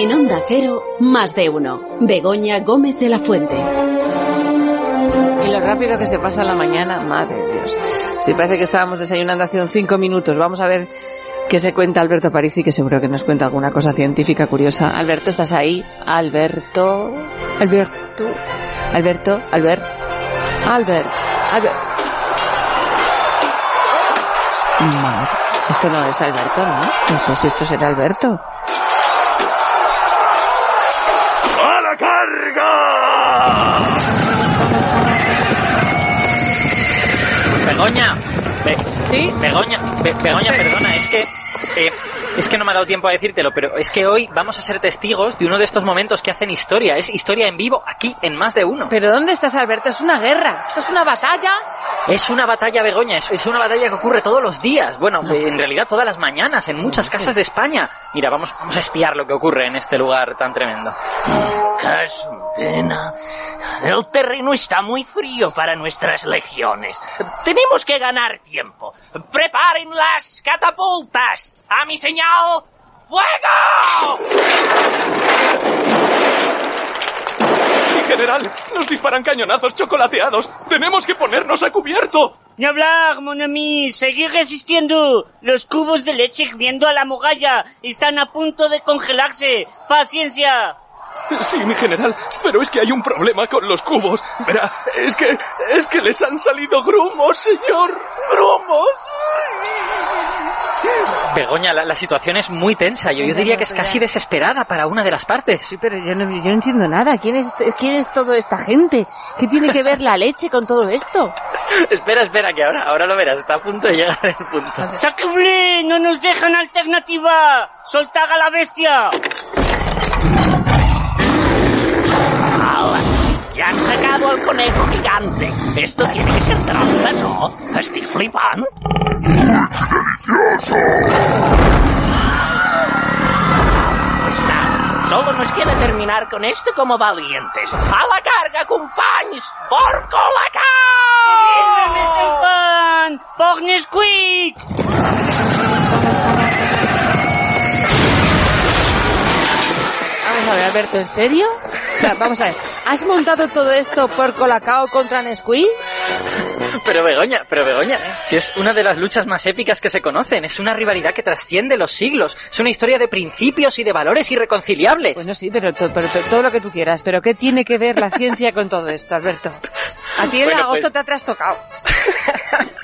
En Onda Cero, más de uno. Begoña Gómez de la Fuente. Y lo rápido que se pasa la mañana, madre de Dios. Sí, parece que estábamos desayunando hace unos cinco minutos. Vamos a ver qué se cuenta Alberto Parisi, que seguro que nos cuenta alguna cosa científica curiosa. Alberto, ¿estás ahí? Alberto. Alberto. Alberto. Albert. Albert. Albert. Esto no es Alberto, ¿no? No sé si esto será Alberto. Begoña. Be- ¿Sí? Begoña, Be- Begoña, perdona, es que eh, es que no me ha dado tiempo a decírtelo, pero es que hoy vamos a ser testigos de uno de estos momentos que hacen historia. Es historia en vivo aquí en más de uno. ¿Pero dónde estás, Alberto? Es una guerra. Esto es una batalla. Es una batalla, Begoña, es, es una batalla que ocurre todos los días. Bueno, en realidad todas las mañanas, en muchas casas de España. Mira, vamos, vamos a espiar lo que ocurre en este lugar tan tremendo. Casundena, el terreno está muy frío para nuestras legiones. Tenemos que ganar tiempo. ¡Preparen las catapultas! ¡A mi señal! ¡Fuego! General, nos disparan cañonazos chocolateados. Tenemos que ponernos a cubierto. Ni hablar, mon ami. Seguir resistiendo. Los cubos de leche hirviendo a la mogalla están a punto de congelarse. Paciencia. Sí, mi general, pero es que hay un problema con los cubos. Verá, es que es que les han salido grumos, señor. Grumos. Begoña, la, la situación es muy tensa. Yo, yo diría que es casi desesperada para una de las partes. Sí, pero yo no, yo no entiendo nada. ¿Quién es, ¿Quién es toda esta gente? ¿Qué tiene que ver la leche con todo esto? espera, espera, que ahora, ahora lo verás. Está a punto de llegar el punto. ¡Sacre! ¡No nos dejan alternativa! ¡Soltad a la bestia! ¡Ya han sacado al conejo gigante! Esto tiene que ser trampa, ¿no? Estoy flipando. Pues nada, solo nos queda terminar con esto como valientes. ¡A la carga, compañeros! ¡Por ¡Sírveme el Colacao! ¡Por Nesquik! Vamos a ver, Alberto, ¿en serio? O sea, vamos a ver. ¿Has montado todo esto por Colacao contra Nesquik? Pero Begoña, pero Begoña, si es una de las luchas más épicas que se conocen, es una rivalidad que trasciende los siglos, es una historia de principios y de valores irreconciliables. Bueno, sí, pero, to- pero to- todo lo que tú quieras. Pero ¿qué tiene que ver la ciencia con todo esto, Alberto? A ti Bueno, agosto pues- te ha trastocado.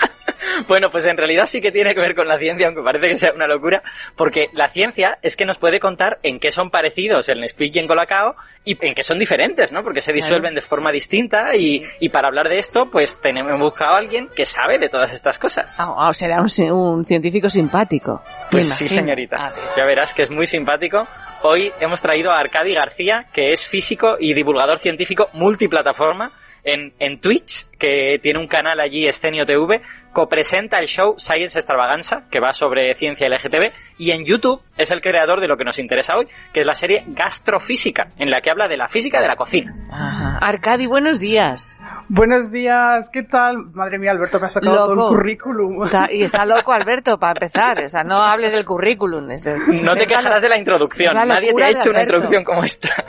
Bueno, pues en realidad sí que tiene que ver con la ciencia, aunque parece que sea una locura, porque la ciencia es que nos puede contar en qué son parecidos el Nesquik y el Colacao y en qué son diferentes, ¿no? Porque se disuelven de forma distinta y, y para hablar de esto, pues tenemos hemos buscado a alguien que sabe de todas estas cosas. Ah, ah, será un, ci- un científico simpático. Pues sí, señorita. Ver. Ya verás que es muy simpático. Hoy hemos traído a Arcadi García, que es físico y divulgador científico multiplataforma en, en Twitch, que tiene un canal allí, Escenio TV, copresenta el show Science Extravaganza, que va sobre ciencia LGTB, y en YouTube es el creador de lo que nos interesa hoy, que es la serie Gastrofísica, en la que habla de la física de la cocina. Ajá. Arcadi, buenos días. Buenos días, ¿qué tal? Madre mía, Alberto, me ha sacado todo el currículum. Está- y está loco Alberto, para empezar. O sea, no hables del currículum. Es decir, No te quejarás de la introducción, la nadie te ha hecho una introducción como esta.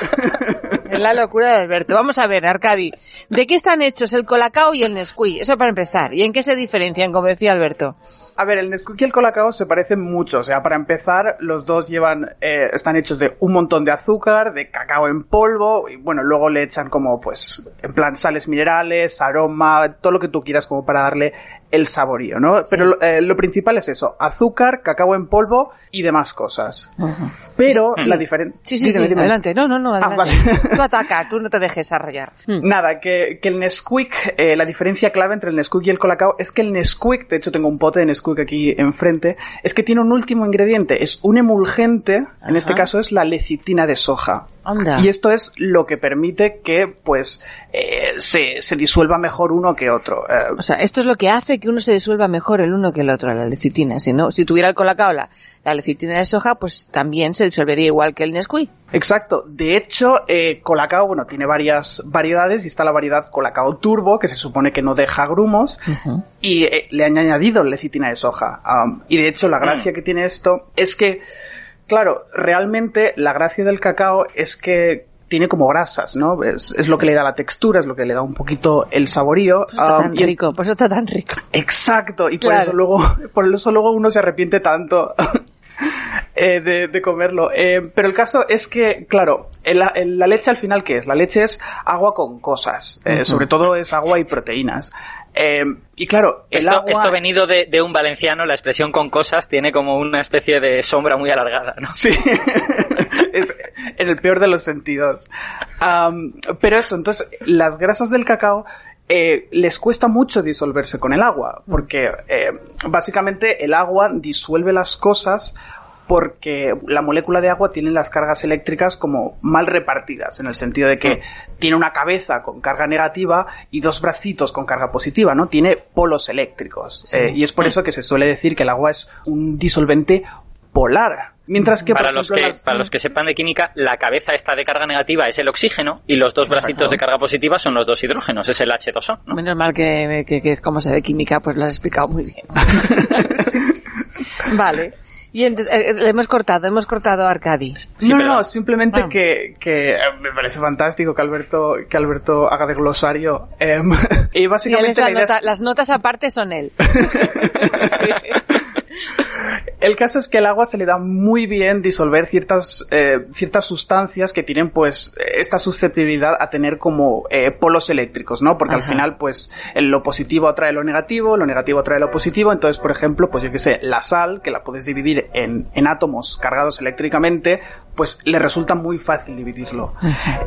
Es la locura de Alberto. Vamos a ver, Arcadi. ¿De qué están hechos el Colacao y el Nesquik? Eso para empezar. ¿Y en qué se diferencian, como decía Alberto? A ver, el Nesquik y el Colacao se parecen mucho. O sea, para empezar, los dos llevan, eh, están hechos de un montón de azúcar, de cacao en polvo, y bueno, luego le echan como, pues, en plan sales minerales, aroma, todo lo que tú quieras como para darle el saborío, ¿no? Pero lo- eh, lo principal es eso, azúcar, cacao en polvo y demás cosas. Pero Sí. la diferencia... Sí, sí, sí. Adelante. No, no, no, adelante. vale. Tú ataca, tú no te dejes arrollar. Nada, que, que el Nesquik, eh, la diferencia clave entre el Nesquik y el Colacao es que el Nesquik, de hecho tengo un pote de Nesquik aquí enfrente, es que tiene un último ingrediente, es un emulgente, en este caso es la lecitina de soja. Anda. Y esto es lo que permite que, pues, eh, se, se disuelva mejor uno que otro. Eh, O sea, esto es lo que hace que uno se disuelva mejor el uno que el otro, la lecitina. Si no, si tuviera el colacao la, lecitina de soja, pues también se disolvería igual que el Nesquik. Exacto. De hecho, eh, Colacao, bueno, tiene varias variedades y está la variedad Colacao Turbo, que se supone que no deja grumos, y eh, le han añadido lecitina de soja. Y de hecho, la gracia que tiene esto es que claro, realmente la gracia del cacao es que tiene como grasas, ¿no? Es, es lo que le da la textura, es lo que le da un poquito el saborío. Está Ah, tan y rico, pues está tan rico. Exacto, y por eso luego, por eso luego uno se arrepiente tanto eh, de, de comerlo. Eh, pero el caso es que, claro, el- el- la leche al final, ¿qué es? La leche es agua con cosas, eh, sobre todo es agua y proteínas. Eh, y claro, el Esto, agua... esto venido de, de un valenciano, la expresión con cosas tiene como una especie de sombra muy alargada, ¿no? Sí, es en el peor de los sentidos. Pero eso, entonces, las grasas del cacao eh, les cuesta mucho disolverse con el agua, porque eh, básicamente el agua disuelve las cosas porque la molécula de agua tiene las cargas eléctricas como mal repartidas, en el sentido de que tiene una cabeza con carga negativa y dos bracitos con carga positiva, ¿no? Tiene polos eléctricos. Eh, y es por eso que se suele decir que el agua es un disolvente polar. Mientras que, por Para los, que, las- para los que sepan de química, la cabeza esta de carga negativa es el oxígeno y los dos bracitos de carga positiva son los dos hidrógenos, es el H2O. ¿no? Menos mal que, que, que como sé de química, pues lo has explicado muy bien. vale. Y ent- eh, le hemos cortado, hemos cortado a Arcadi. Sí, no, no, simplemente Ah. que, que eh, me parece fantástico que Alberto, que Alberto haga de glosario. em, y Y básicamente es la la idea es- nota- las notas aparte son él. El caso es que el agua se le da muy bien disolver ciertas, eh, ciertas sustancias que tienen pues esta susceptibilidad a tener como eh, polos eléctricos, ¿no? Porque al final pues lo positivo atrae lo negativo, lo negativo atrae lo positivo, entonces por ejemplo pues yo que sé, la sal, que la puedes dividir en, en átomos cargados eléctricamente, pues le resulta muy fácil dividirlo.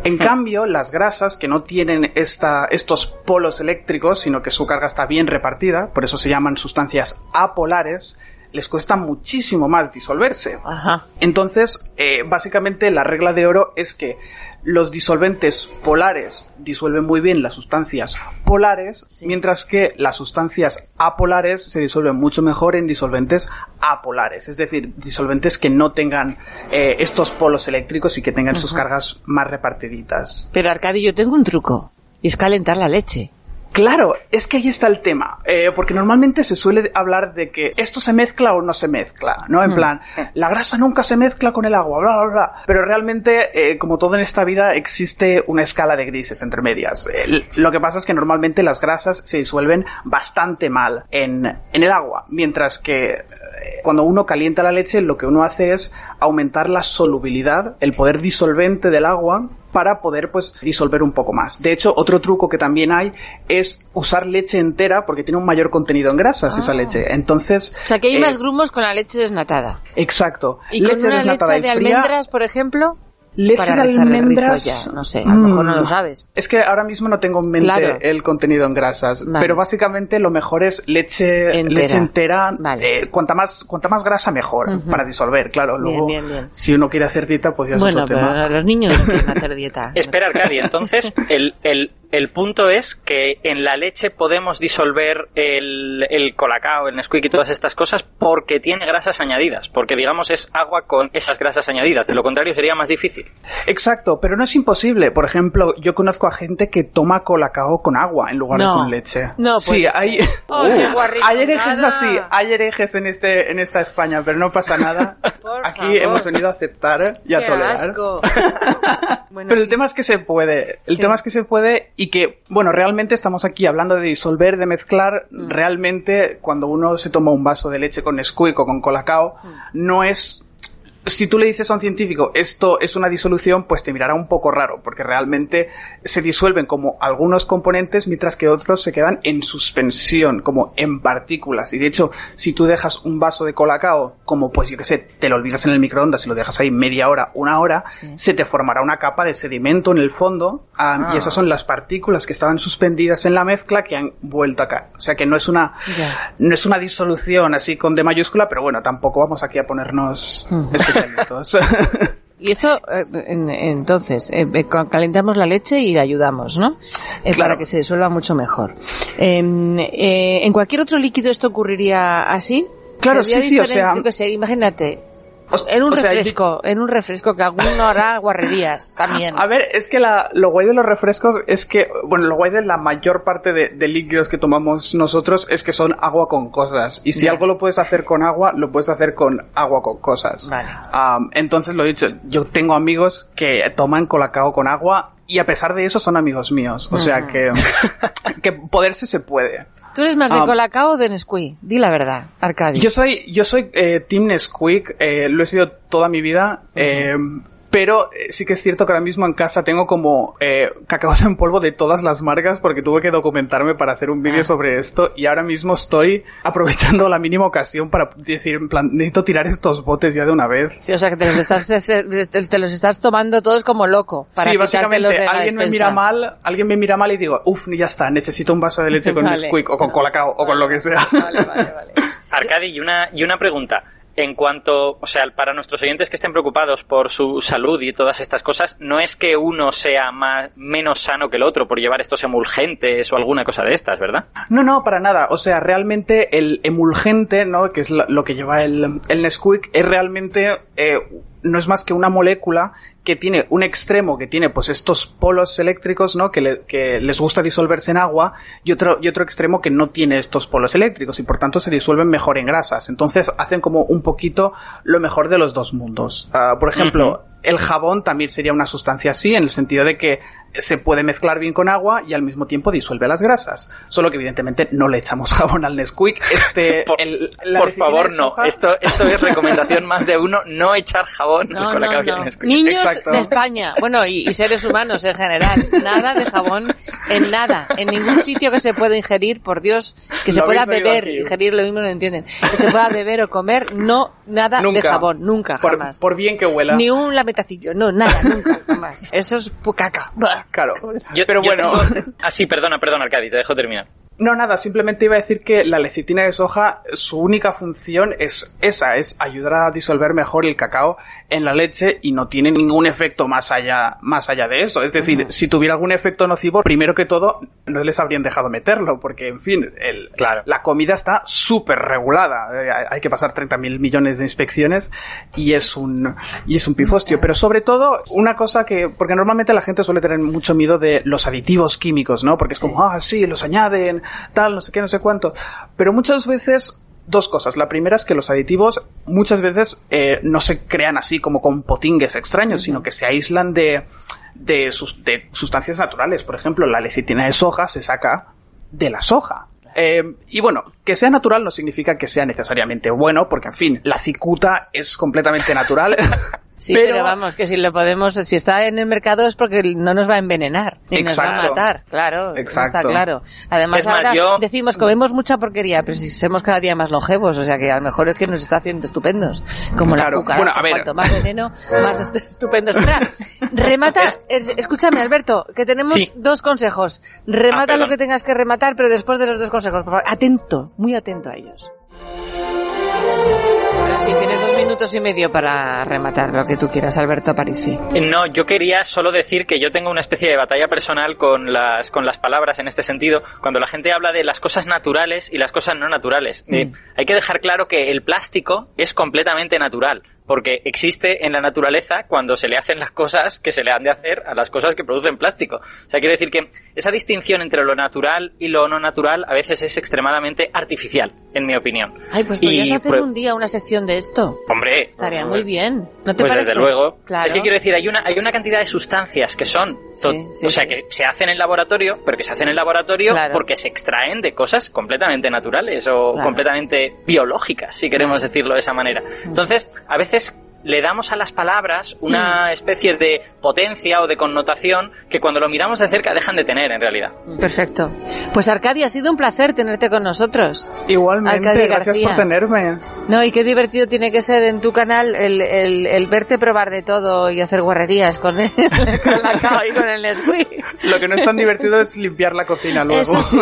En cambio, las grasas que no tienen esta, estos polos eléctricos, sino que su carga está bien repartida, por eso se llaman sustancias apolares, les cuesta muchísimo más disolverse. Ajá. Entonces, eh, básicamente la regla de oro es que los disolventes polares disuelven muy bien las sustancias polares, mientras que las sustancias apolares se disuelven mucho mejor en disolventes apolares, es decir, disolventes que no tengan eh, estos polos eléctricos y que tengan sus cargas más repartiditas. Pero Arcadi, yo tengo un truco. Y es calentar la leche. Claro, es que ahí está el tema, eh, porque normalmente se suele hablar de que esto se mezcla o no se mezcla, ¿no? En plan, la grasa nunca se mezcla con el agua, bla, bla, bla. Pero realmente, eh, como todo en esta vida, existe una escala de grises entre medias. El- lo que pasa es que normalmente las grasas se disuelven bastante mal en, en el agua, mientras que eh, cuando uno calienta la leche, lo que uno hace es aumentar la solubilidad, el poder disolvente del agua, para poder pues disolver un poco más. De hecho, otro truco que también hay es usar leche entera porque tiene un mayor contenido en grasas esa leche. Entonces, O sea, que hay eh, más grumos con la leche desnatada. exacto. Y con una desnatada leche de fría, almendras, por ejemplo, leche para de el almendras, ya. No sé, a lo mejor no lo Mm, sabes. Es que ahora mismo no tengo en mente Claro. el contenido en grasas, Vale. pero básicamente lo mejor es leche Entera. leche entera. Vale. eh, cuanta más cuanta más grasa mejor para disolver, claro. Luego, bien, bien. si uno quiere hacer dieta, pues ya es Bueno, otro pero tema. los niños no quieren hacer dieta. Espera, Arcadi, entonces el, el, el punto es que en la leche podemos disolver el, el colacao, el Nesquik y todas estas cosas porque tiene grasas añadidas, porque digamos es agua con esas grasas añadidas, de lo contrario sería más difícil. Exacto, pero no es imposible. Por ejemplo, yo conozco a gente que toma colacao con agua en lugar No. de con leche. No sí, puede ser. hay, hay herejes así, hay herejes en este, en esta España, pero no pasa nada. Por Aquí favor. hemos venido a aceptar y a Qué tolerar. asco. Bueno, pero el sí. tema es que se puede. El Sí. tema es que se puede y que, bueno, realmente estamos aquí hablando de disolver, de mezclar. Mm. Realmente, cuando uno se toma un vaso de leche con Nesquik o con Colacao, Mm. no es si tú le dices a un científico esto es una disolución, pues te mirará un poco raro, porque realmente se disuelven como algunos componentes, mientras que otros se quedan en suspensión, como en partículas. Y de hecho, si tú dejas un vaso de colacao, como pues yo que sé, te lo olvidas en el microondas y lo dejas ahí media hora, una hora, se te formará una capa de sedimento en el fondo, ah, y esas son las partículas que estaban suspendidas en la mezcla que han vuelto acá. O sea que no es una, no es una disolución así con D mayúscula, pero bueno, tampoco vamos aquí a ponernos Y esto, eh, en- entonces, eh, eh, ca- calentamos la leche y la ayudamos, ¿no? Claro. Para que se disuelva mucho mejor. Eh, ¿En cualquier otro líquido esto ocurriría así? Claro, ¿Sería sí, sí, o sea- Yo qué sé, imagínate, En un o sea, refresco, en un refresco que alguno hará guarrerías también. A ver, es que la, lo guay de los refrescos es que, bueno, lo guay de la mayor parte de, de líquidos que tomamos nosotros es que son agua con cosas. Y si algo lo puedes hacer con agua, lo puedes hacer con agua con cosas. Vale. Entonces lo he dicho, yo tengo amigos que toman colacao con agua y a pesar de eso son amigos míos. O sea que, que poderse se puede. ¿Tú eres más de Ah. Colacao o de Nesquik? Di la verdad, Arcadio. Yo soy, yo soy eh, Team Nesquik, eh, lo he sido toda mi vida, eh, pero eh, sí que es cierto que ahora mismo en casa tengo como eh, cacaos en polvo de todas las marcas porque tuve que documentarme para hacer un vídeo Ah. sobre esto y ahora mismo estoy aprovechando la mínima ocasión para decir, en plan, necesito tirar estos botes ya de una vez. Sí, o sea que te los estás, te, te los estás tomando todos como loco. Para sí, básicamente de la alguien me mira mal, alguien me mira mal y digo, uff, ya está, necesito un vaso de leche con Vale. Nesquik o con colacao o con lo que sea. Vale, vale, vale. Arcadi, y una, y una pregunta. En cuanto, o sea, para nuestros oyentes que estén preocupados por su salud y todas estas cosas, no es que uno sea más, menos sano que el otro por llevar estos emulgentes o alguna cosa de estas, ¿verdad? No, no, para nada. O sea, realmente el emulgente, ¿no? Que es lo, que lleva el, el Nesquik, es realmente, eh, no es más que una molécula que tiene un extremo que tiene pues estos polos eléctricos, ¿no? Que, le- que les gusta disolverse en agua y otro, y otro extremo que no tiene estos polos eléctricos y por tanto se disuelven mejor en grasas. Entonces hacen como un poquito lo mejor de los dos mundos. Ah, por ejemplo, el jabón también sería una sustancia así, en el sentido de que se puede mezclar bien con agua y al mismo tiempo disuelve las grasas. Solo que evidentemente no le echamos jabón al Nesquik. Este, Por, el- la por lecitina favor, no. Esto, esto es recomendación más de uno, no echar jabón No, con la no, cabeza no. en Nesquik. Niños Exacto. de España, bueno, y, y seres humanos en general, nada de jabón en nada, en ningún sitio que se pueda ingerir, por Dios, que se Lo pueda beber, aquí. ingerir lo mismo no entienden, que se pueda beber o comer, no, nada de jabón, nunca, Por, jamás. por bien que huela. Ni un no, nada, nunca, jamás. Eso es caca. Claro. Yo- Pero yo bueno. tengo- Ah, sí, perdona, perdona, Arcadi, te dejo terminar. No, nada, simplemente iba a decir que la lecitina de soja, su única función es esa, es ayudar a disolver mejor el cacao en la leche y no tiene ningún efecto más allá, más allá de eso. Es decir, si tuviera algún efecto nocivo, primero que todo, no les habrían dejado meterlo, porque, en fin, el, Claro. la comida está súper regulada. Eh, hay- Hay que pasar 30.000 millones de inspecciones y es un, y es un pifostio. Pero sobre todo, una cosa que, porque normalmente la gente suele tener mucho miedo de los aditivos químicos, ¿no? Porque es como, ah, sí, los añaden, tal, no sé qué, no sé cuánto. Pero muchas veces, dos cosas. La primera es que los aditivos muchas veces eh, no se crean así como con potingues extraños, sino que se aíslan de, de, sus, de sustancias naturales. Por ejemplo, la lecitina de soja se saca de la soja. Eh, y bueno, que sea natural no significa que sea necesariamente bueno, porque en fin, la cicuta es completamente natural. Sí, pero, vamos, que si lo podemos, si está en el mercado es porque no nos va a envenenar, ni nos va a Exacto. matar, claro, Exacto. está claro. Además Es más, ahora yo- decimos comemos mucha porquería, pero si somos cada día más longevos, o sea que a lo mejor es que nos está haciendo estupendos, como Claro. la cucaracha, Bueno, a ver. cuanto más veneno, más est- estupendos. Espera, remata, es- escúchame Alberto, que tenemos Sí. dos consejos, remata Ah, lo que tengas que rematar, pero después de los dos consejos, por favor, atento, muy atento a ellos. Ahora sí, tienes dos minutos y medio para rematar lo que tú quieras, Alberto Aparici. No, yo quería solo decir que yo tengo una especie de batalla personal con las, con las palabras en este sentido. Cuando la gente habla de las cosas naturales y las cosas no naturales, Eh, Mm. hay que dejar claro que el plástico es completamente natural. Porque existe en la naturaleza cuando se le hacen las cosas que se le han de hacer a las cosas que producen plástico. O sea, quiero decir que esa distinción entre lo natural y lo no natural a veces es extremadamente artificial, en mi opinión. Ay, pues Y podrías hacer un día una sección de esto. Hombre, Estaría muy bien. ¿No te pues parece? desde luego. Claro. Es que quiero decir, hay una, hay una cantidad de sustancias que son, to- Sí, sí, o sea, sí. que se hacen en laboratorio, pero que se hacen en laboratorio Claro. porque se extraen de cosas completamente naturales o Claro. completamente biológicas, si queremos decirlo de esa manera. Entonces, a veces es le damos a las palabras una especie de potencia o de connotación que cuando lo miramos de cerca dejan de tener en realidad. Perfecto. Pues Arcadia, ha sido un placer tenerte con nosotros. Igualmente, Arcadia gracias García. por tenerme. No, y qué divertido tiene que ser en tu canal el, el, el verte probar de todo y hacer guarrerías con, el, con la cava y con el Nesquik. Lo que no es tan divertido es limpiar la cocina luego. Eso sí,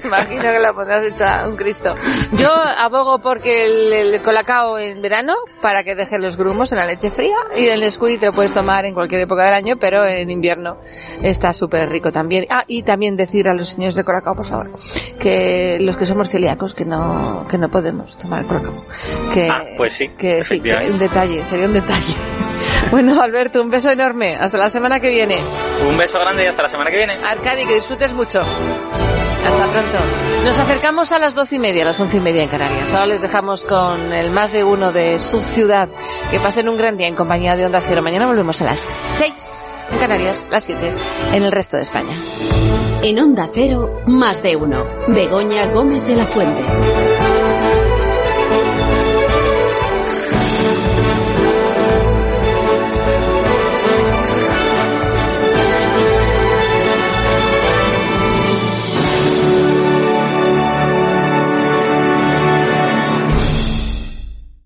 imagino que la pondrás hecha un Cristo. Yo abogo porque el, el colacao en verano para que deje los grumos grumos en la leche fría y el Nesquik te lo puedes tomar en cualquier época del año, pero en invierno está súper rico también. Ah, y también decir a los señores de Colacao, por favor, que los que somos celíacos, que no, que no podemos tomar Colacao. Que, Ah, pues sí, que sí, que un detalle, sería un detalle. Bueno, Alberto, un beso enorme. Hasta la semana que viene. Un beso grande y hasta la semana que viene. Arcadi, que disfrutes mucho. Hasta pronto. Nos acercamos a las doce y media, a las once y media en Canarias. Ahora les dejamos con el más de uno de su ciudad. Que pasen un gran día en compañía de Onda Cero. Mañana volvemos a las seis en Canarias, las siete en el resto de España. En Onda Cero, más de uno. Begoña Gómez de la Fuente.